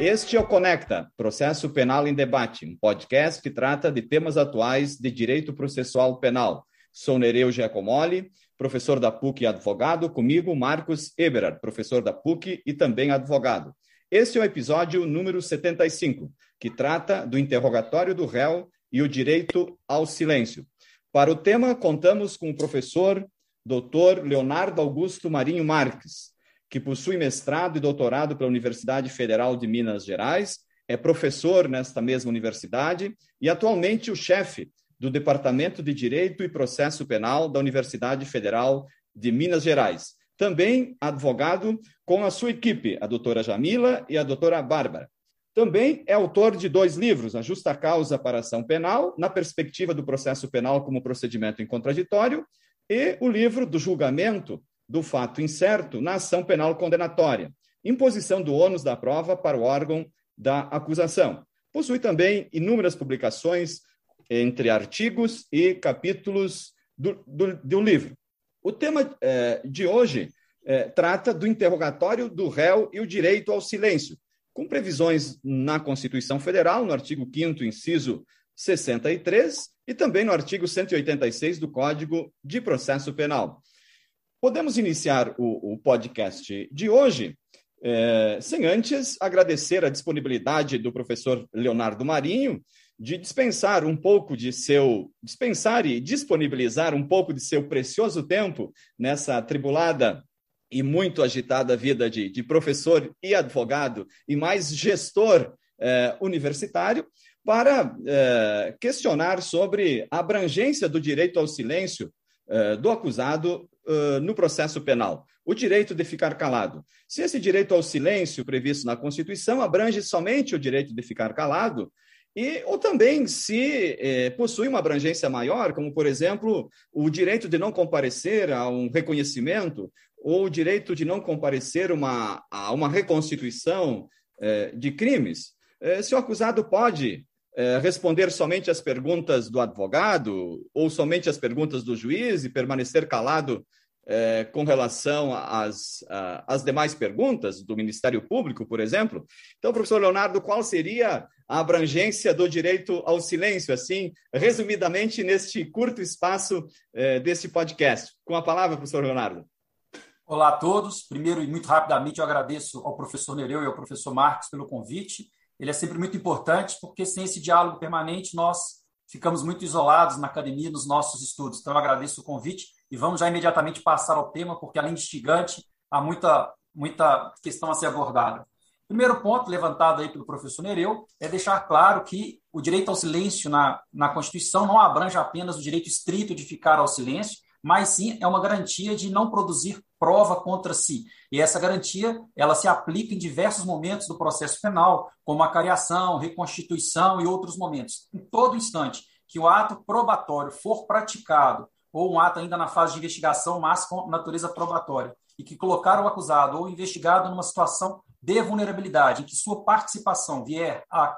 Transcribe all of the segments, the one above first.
Este é o Conecta, Processo Penal em Debate, um podcast que trata de temas atuais de direito processual penal. Sou Nereu Giacomoli, professor da PUC e advogado, comigo Marcos Eberard, professor da PUC e também advogado. Este é o episódio número 75, que trata do interrogatório do réu e o direito ao silêncio. Para o tema, contamos com o professor Dr. Leonardo Augusto Marinho Marques, que possui mestrado e doutorado pela Universidade Federal de Minas Gerais, é professor nesta mesma universidade e atualmente o chefe do Departamento de Direito e Processo Penal da Universidade Federal de Minas Gerais. Também advogado com a sua equipe, a doutora Jamila e a doutora Bárbara. Também é autor de dois livros, A Justa Causa para Ação Penal, na perspectiva do processo penal como procedimento em contraditório, e o livro do julgamento do fato incerto na ação penal condenatória, imposição do ônus da prova para o órgão da acusação. Possui também inúmeras publicações entre artigos e capítulos do, do, do livro. O tema eh, de hoje eh, trata do interrogatório do réu e o direito ao silêncio, com previsões na Constituição Federal, no artigo 5 inciso 63, e também no artigo 186 do Código de Processo Penal. Podemos iniciar o, o podcast de hoje é, sem antes agradecer a disponibilidade do professor Leonardo Marinho de dispensar um pouco de seu dispensar e disponibilizar um pouco de seu precioso tempo nessa tribulada e muito agitada vida de, de professor e advogado e mais gestor é, universitário para é, questionar sobre a abrangência do direito ao silêncio do acusado no processo penal. O direito de ficar calado. Se esse direito ao silêncio previsto na Constituição abrange somente o direito de ficar calado, e, ou também se eh, possui uma abrangência maior, como, por exemplo, o direito de não comparecer a um reconhecimento, ou o direito de não comparecer uma, a uma reconstituição eh, de crimes, eh, se o acusado pode responder somente as perguntas do advogado ou somente as perguntas do juiz e permanecer calado é, com relação às, às demais perguntas do Ministério Público, por exemplo. Então, professor Leonardo, qual seria a abrangência do direito ao silêncio, assim, resumidamente, neste curto espaço é, deste podcast? Com a palavra, professor Leonardo. Olá a todos. Primeiro e muito rapidamente, eu agradeço ao professor Nereu e ao professor Marcos pelo convite ele é sempre muito importante, porque sem esse diálogo permanente, nós ficamos muito isolados na academia, nos nossos estudos. Então, eu agradeço o convite e vamos já imediatamente passar ao tema, porque além de instigante, há muita, muita questão a ser abordada. Primeiro ponto levantado aí pelo professor Nereu é deixar claro que o direito ao silêncio na, na Constituição não abrange apenas o direito estrito de ficar ao silêncio, mas sim é uma garantia de não produzir prova contra si. E essa garantia, ela se aplica em diversos momentos do processo penal, como a cariação, reconstituição e outros momentos. Em todo instante que o ato probatório for praticado, ou um ato ainda na fase de investigação, mas com natureza probatória, e que colocar o acusado ou investigado numa situação de vulnerabilidade, em que sua participação vier a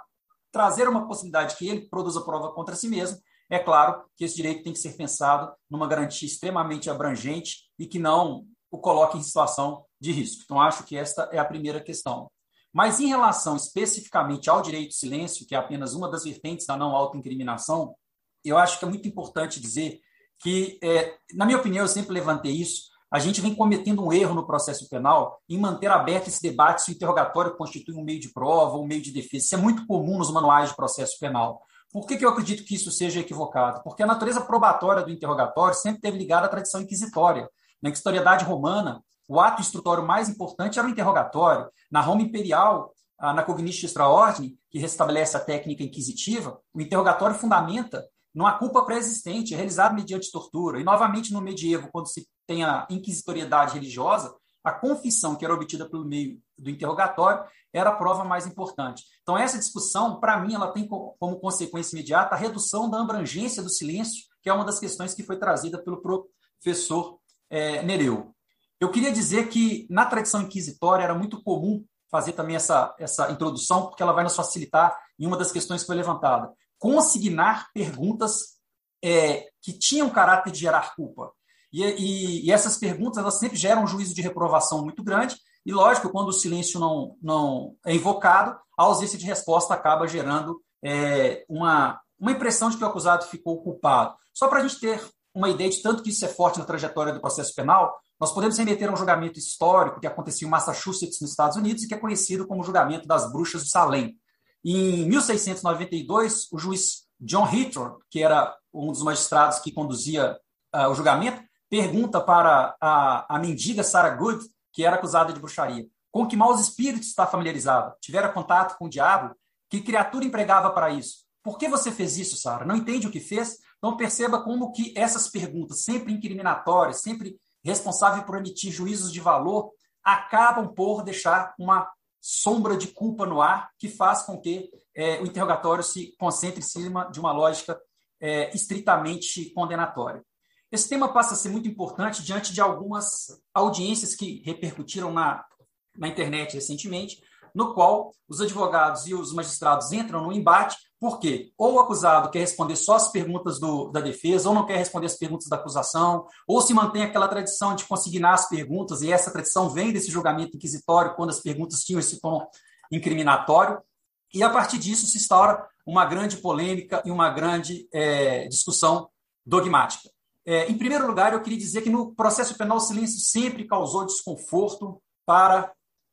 trazer uma possibilidade que ele produza prova contra si mesmo, é claro que esse direito tem que ser pensado numa garantia extremamente abrangente e que não o coloque em situação de risco. Então, acho que esta é a primeira questão. Mas em relação especificamente ao direito de silêncio, que é apenas uma das vertentes da não autoincriminação, eu acho que é muito importante dizer que, é, na minha opinião, eu sempre levantei isso, a gente vem cometendo um erro no processo penal em manter aberto esse debate se o interrogatório constitui um meio de prova ou um meio de defesa. Isso é muito comum nos manuais de processo penal. Por que, que eu acredito que isso seja equivocado? Porque a natureza probatória do interrogatório sempre esteve ligada à tradição inquisitória. Na historiedade romana, o ato instrutório mais importante era o interrogatório. Na Roma imperial, na Cognitia Extraordine, que restabelece a técnica inquisitiva, o interrogatório fundamenta numa culpa pré-existente, realizado mediante tortura. E, novamente, no medievo, quando se tem a inquisitoriedade religiosa, a confissão que era obtida pelo meio do interrogatório era a prova mais importante. Então, essa discussão, para mim, ela tem como consequência imediata a redução da abrangência do silêncio, que é uma das questões que foi trazida pelo professor é, Nereu. Eu queria dizer que, na tradição inquisitória, era muito comum fazer também essa, essa introdução, porque ela vai nos facilitar em uma das questões que foi levantada. Consignar perguntas é, que tinham caráter de gerar culpa. E, e, e, essas perguntas elas sempre geram um juízo de reprovação muito grande, E, lógico, quando o silêncio não, não é invocado, a ausência de resposta acaba gerando é, uma, uma impressão de que o acusado ficou culpado. Só para a gente ter uma ideia de tanto que isso é forte na trajetória do processo penal, nós podemos remeter a um julgamento histórico que acontecia em Massachusetts, nos Estados Unidos, e que é conhecido como o julgamento das bruxas de Salem. Em 1692, o juiz John Hitton, que era um dos magistrados que conduzia uh, o julgamento, pergunta para a, a mendiga Sarah Good, que era acusada de bruxaria, com que maus espíritos está familiarizada? Tivera contato com o diabo? Que criatura empregava para isso? Por que você fez isso, Sara? Não entende o que fez? Então perceba como que essas perguntas, sempre incriminatórias, sempre responsáveis por emitir juízos de valor, acabam por deixar uma sombra de culpa no ar que faz com que é, o interrogatório se concentre em cima de uma lógica é, estritamente condenatória. Esse tema passa a ser muito importante diante de algumas audiências que repercutiram na, na internet recentemente, no qual os advogados e os magistrados entram no embate, porque ou o acusado quer responder só as perguntas do, da defesa, ou não quer responder as perguntas da acusação, ou se mantém aquela tradição de consignar as perguntas, e essa tradição vem desse julgamento inquisitório, quando as perguntas tinham esse tom incriminatório, e a partir disso se instaura uma grande polêmica e uma grande é, discussão dogmática. É, em primeiro lugar, eu queria dizer que no processo penal o silêncio sempre causou desconforto para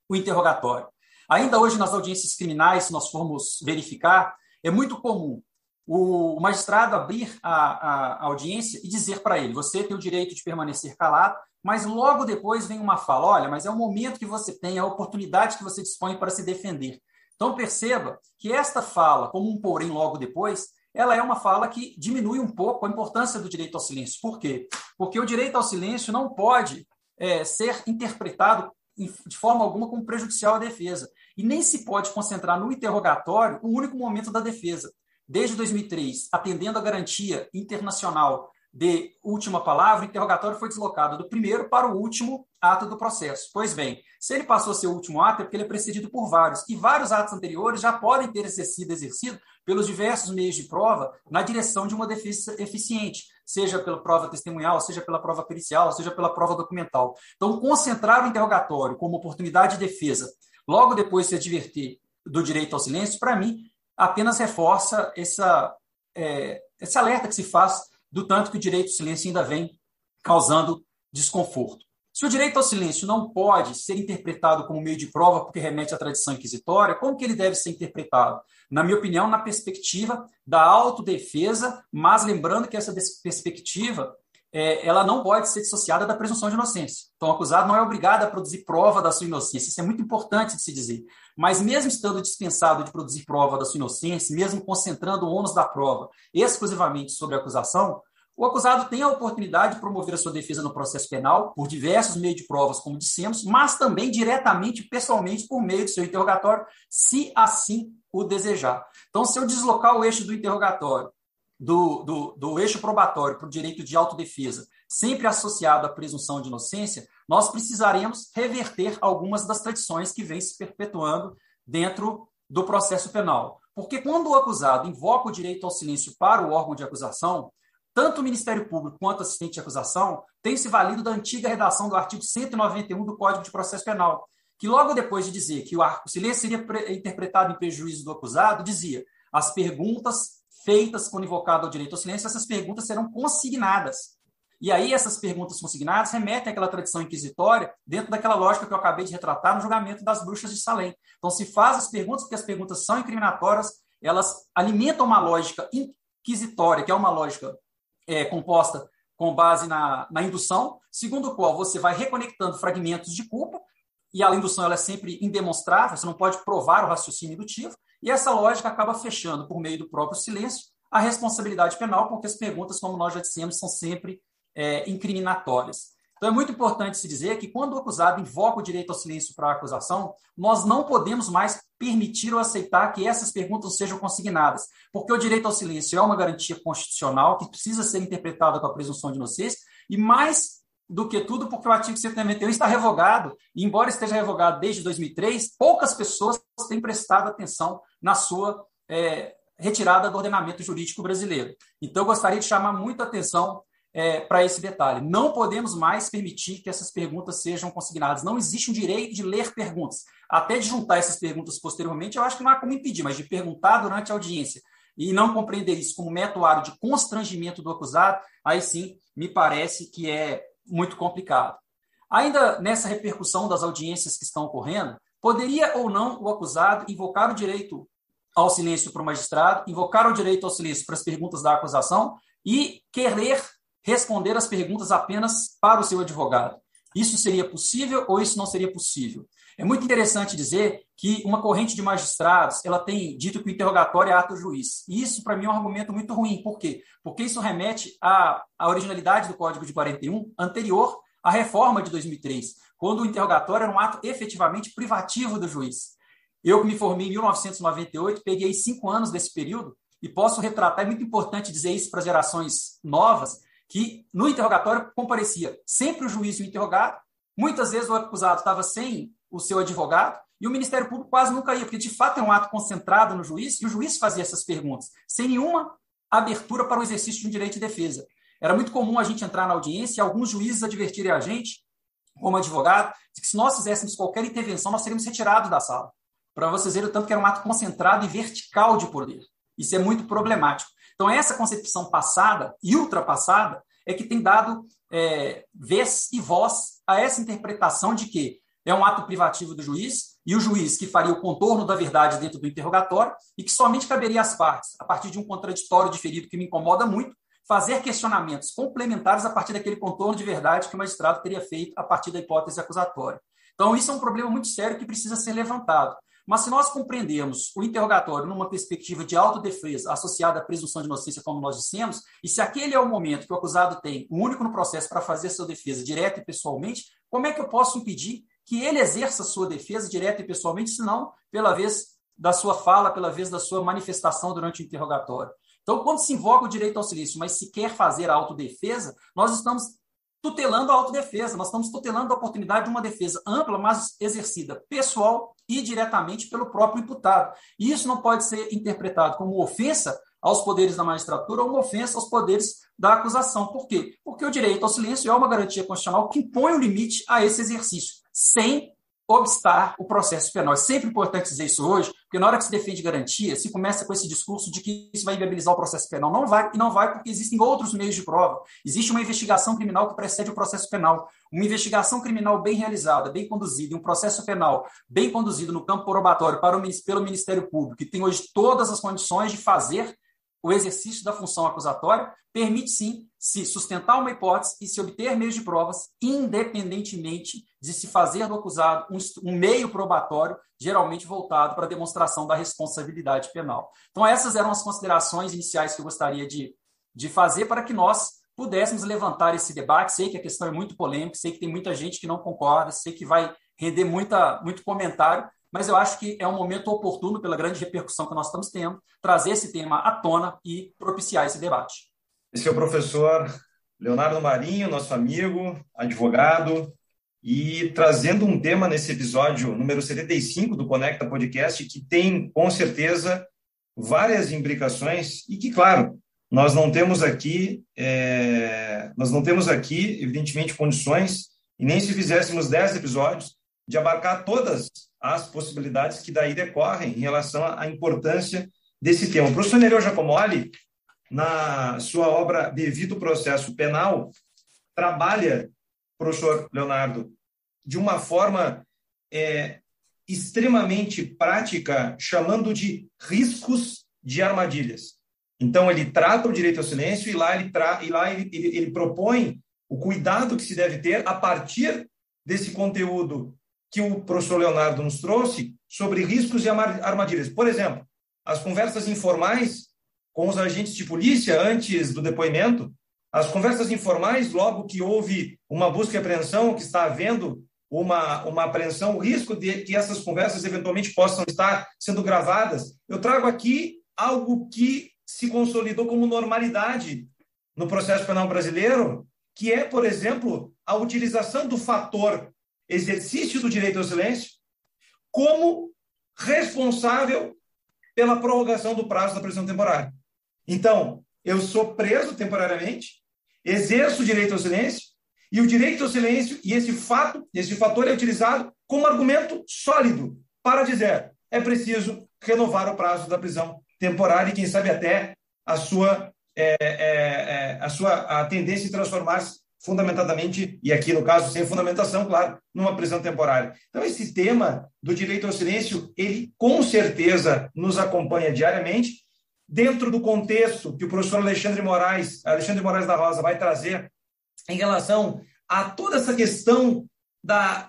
o interrogatório. Ainda hoje, nas audiências criminais, se nós formos verificar, é muito comum o magistrado abrir a, a audiência e dizer para ele: você tem o direito de permanecer calado, mas logo depois vem uma fala: olha, mas é o momento que você tem, a oportunidade que você dispõe para se defender. Então perceba que esta fala, como um porém logo depois, ela é uma fala que diminui um pouco a importância do direito ao silêncio. Por quê? Porque o direito ao silêncio não pode é, ser interpretado de forma alguma como prejudicial à defesa. E nem se pode concentrar no interrogatório o único momento da defesa. Desde 2003, atendendo à garantia internacional de última palavra, o interrogatório foi deslocado do primeiro para o último ato do processo. Pois bem, se ele passou a ser o último ato, é porque ele é precedido por vários, e vários atos anteriores já podem ter sido exercidos pelos diversos meios de prova na direção de uma defesa eficiente, seja pela prova testemunhal, seja pela prova pericial, seja pela prova documental. Então, concentrar o interrogatório como oportunidade de defesa, logo depois se advertir do direito ao silêncio, para mim, apenas reforça essa, é, esse alerta que se faz do tanto que o direito ao silêncio ainda vem causando desconforto. Se o direito ao silêncio não pode ser interpretado como meio de prova porque remete à tradição inquisitória, como que ele deve ser interpretado? Na minha opinião, na perspectiva da autodefesa, mas lembrando que essa perspectiva é, ela não pode ser dissociada da presunção de inocência. Então, o acusado não é obrigado a produzir prova da sua inocência. Isso é muito importante de se dizer. Mas, mesmo estando dispensado de produzir prova da sua inocência, mesmo concentrando o ônus da prova exclusivamente sobre a acusação, o acusado tem a oportunidade de promover a sua defesa no processo penal por diversos meios de provas, como dissemos, mas também diretamente, pessoalmente, por meio do seu interrogatório, se assim o desejar. Então, se eu deslocar o eixo do interrogatório do, do, do eixo probatório para o direito de autodefesa, sempre associado à presunção de inocência, nós precisaremos reverter algumas das tradições que vêm se perpetuando dentro do processo penal. Porque quando o acusado invoca o direito ao silêncio para o órgão de acusação, tanto o Ministério Público quanto o assistente de acusação têm se valido da antiga redação do artigo 191 do Código de Processo Penal, que logo depois de dizer que o silêncio seria interpretado em prejuízo do acusado, dizia as perguntas feitas quando invocado ao direito ao silêncio, essas perguntas serão consignadas. E aí essas perguntas consignadas remetem àquela tradição inquisitória dentro daquela lógica que eu acabei de retratar no julgamento das bruxas de Salem. Então se faz as perguntas porque as perguntas são incriminatórias, elas alimentam uma lógica inquisitória, que é uma lógica é, composta com base na, na indução, segundo o qual você vai reconectando fragmentos de culpa, e a indução ela é sempre indemonstrável, você não pode provar o raciocínio indutivo, e essa lógica acaba fechando, por meio do próprio silêncio, a responsabilidade penal, porque as perguntas, como nós já dissemos, são sempre é, incriminatórias. Então, é muito importante se dizer que, quando o acusado invoca o direito ao silêncio para a acusação, nós não podemos mais permitir ou aceitar que essas perguntas sejam consignadas, porque o direito ao silêncio é uma garantia constitucional que precisa ser interpretada com a presunção de inocência, e mais do que tudo, porque o artigo 191 está revogado, e embora esteja revogado desde 2003, poucas pessoas têm prestado atenção na sua é, retirada do ordenamento jurídico brasileiro. Então, eu gostaria de chamar muita atenção é, para esse detalhe. Não podemos mais permitir que essas perguntas sejam consignadas. Não existe um direito de ler perguntas. Até de juntar essas perguntas posteriormente, eu acho que não há como impedir, mas de perguntar durante a audiência e não compreender isso como método de constrangimento do acusado, aí sim me parece que é muito complicado. Ainda nessa repercussão das audiências que estão ocorrendo, poderia ou não o acusado invocar o direito ao silêncio para o magistrado, invocar o direito ao silêncio para as perguntas da acusação e querer responder as perguntas apenas para o seu advogado. Isso seria possível ou isso não seria possível? É muito interessante dizer que uma corrente de magistrados ela tem dito que o interrogatório é ato juiz. E isso, para mim, é um argumento muito ruim. Por quê? Porque isso remete à, à originalidade do Código de 41, anterior à reforma de 2003, quando o interrogatório era um ato efetivamente privativo do juiz. Eu que me formei em 1998, peguei cinco anos desse período e posso retratar, é muito importante dizer isso para gerações novas, que no interrogatório comparecia sempre o juiz e o interrogado, muitas vezes o acusado estava sem o seu advogado, e o Ministério Público quase nunca ia, porque de fato é um ato concentrado no juiz, e o juiz fazia essas perguntas, sem nenhuma abertura para o exercício de um direito de defesa. Era muito comum a gente entrar na audiência e alguns juízes advertirem a gente, como advogado, de que se nós fizéssemos qualquer intervenção, nós seríamos retirados da sala. Para vocês verem o tanto que era um ato concentrado e vertical de poder. Isso é muito problemático. Então, essa concepção passada e ultrapassada é que tem dado é, vez e voz a essa interpretação de que é um ato privativo do juiz, e o juiz que faria o contorno da verdade dentro do interrogatório, e que somente caberia às partes, a partir de um contraditório diferido que me incomoda muito, fazer questionamentos complementares a partir daquele contorno de verdade que o magistrado teria feito a partir da hipótese acusatória. Então, isso é um problema muito sério que precisa ser levantado. Mas se nós compreendemos o interrogatório numa perspectiva de autodefesa associada à presunção de inocência, como nós dissemos, e se aquele é o momento que o acusado tem, o único no processo para fazer sua defesa direta e pessoalmente, como é que eu posso impedir que ele exerça sua defesa direta e pessoalmente, se não pela vez da sua fala, pela vez da sua manifestação durante o interrogatório. Então, quando se invoca o direito ao silêncio, mas se quer fazer a autodefesa, nós estamos tutelando a autodefesa, nós estamos tutelando a oportunidade de uma defesa ampla, mas exercida pessoal e diretamente pelo próprio imputado. E isso não pode ser interpretado como ofensa aos poderes da magistratura ou uma ofensa aos poderes da acusação. Por quê? Porque o direito ao silêncio é uma garantia constitucional que impõe o um limite a esse exercício sem obstar o processo penal. É sempre importante dizer isso hoje, porque na hora que se defende garantia, se começa com esse discurso de que isso vai inviabilizar o processo penal. Não vai, e não vai porque existem outros meios de prova. Existe uma investigação criminal que precede o processo penal. Uma investigação criminal bem realizada, bem conduzida, e um processo penal bem conduzido no campo probatório para o, pelo Ministério Público, que tem hoje todas as condições de fazer o exercício da função acusatória permite sim se sustentar uma hipótese e se obter meios de provas, independentemente de se fazer do acusado um, meio probatório, geralmente voltado para a demonstração da responsabilidade penal. Então, essas eram as considerações iniciais que eu gostaria de, de fazer para que nós pudéssemos levantar esse debate. Sei que a questão é muito polêmica, sei que tem muita gente que não concorda, sei que vai render muita, muito comentário, mas eu acho que é um momento oportuno, pela grande repercussão que nós estamos tendo, trazer esse tema à tona e propiciar esse debate. Esse é o professor Leonardo Marinho, nosso amigo, advogado, e trazendo um tema nesse episódio número 75 do Conecta Podcast, que tem, com certeza, várias implicações e que, claro, nós não temos aqui, é, nós não temos aqui, evidentemente, condições, e nem se fizéssemos 10 episódios, de abarcar todas as possibilidades que daí decorrem em relação à importância desse tema. O professor Nereu Giacomoli, na sua obra Devido Processo Penal, trabalha, professor Leonardo, de uma forma é, extremamente prática, chamando de riscos de armadilhas. Então, ele trata o direito ao silêncio e lá ele, tra e lá ele, ele, ele propõe o cuidado que se deve ter a partir desse conteúdo que o professor Leonardo nos trouxe sobre riscos e armadilhas. Por exemplo, as conversas informais com os agentes de polícia antes do depoimento, as conversas informais logo que houve uma busca e apreensão, que está havendo uma, uma apreensão, o risco de que essas conversas eventualmente possam estar sendo gravadas. Eu trago aqui algo que se consolidou como normalidade no processo penal brasileiro, que é, por exemplo, a utilização do fator exercício do direito ao silêncio como responsável pela prorrogação do prazo da prisão temporária. Então, eu sou preso temporariamente, exerço o direito ao silêncio, e o direito ao silêncio, e esse fato, esse fator é utilizado como argumento sólido para dizer é preciso renovar o prazo da prisão temporária e, quem sabe, até a sua, é, é, é, a sua a tendência de transformar-se fundamentadamente, e aqui no caso sem fundamentação, claro, numa prisão temporária. Então, esse tema do direito ao silêncio, ele com certeza nos acompanha diariamente, dentro do contexto que o professor Alexandre Moraes, Alexandre Moraes da Rosa, vai trazer em relação a toda essa questão da,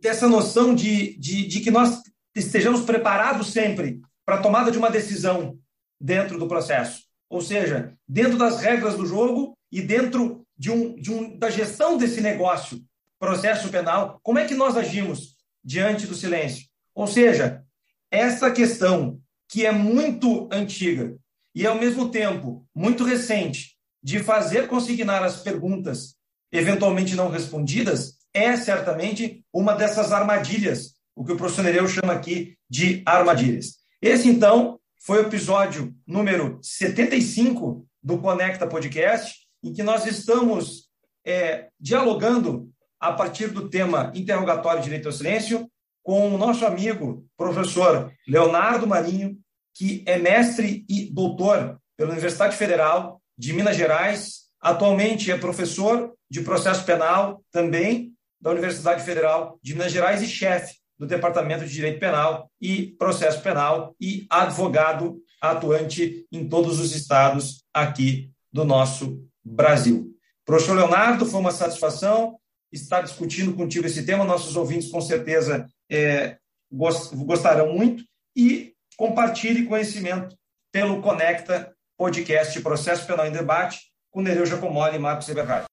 dessa noção de, de, de que nós estejamos preparados sempre para a tomada de uma decisão dentro do processo. Ou seja, dentro das regras do jogo e dentro de um, de um, da gestão desse negócio, processo penal, como é que nós agimos diante do silêncio? Ou seja, essa questão que é muito antiga e, ao mesmo tempo, muito recente, de fazer consignar as perguntas eventualmente não respondidas, é certamente uma dessas armadilhas, o que o professor Nereu chama aqui de armadilhas. Esse, então, foi o episódio número 75 do Conecta Podcast, em que nós estamos é, dialogando a partir do tema interrogatório direito ao silêncio com o nosso amigo, professor Leonardo Marinho, que é mestre e doutor pela Universidade Federal de Minas Gerais, atualmente é professor de processo penal também da Universidade Federal de Minas Gerais e chefe do Departamento de Direito Penal e Processo Penal e advogado atuante em todos os estados aqui do nosso Brasil. Professor Leonardo, foi uma satisfação estar discutindo contigo esse tema. Nossos ouvintes, com certeza, é, gostarão muito. E compartilhe conhecimento pelo Conecta Podcast Processo Penal em Debate com Nereu Giacomoli e Marcos Eberhardt.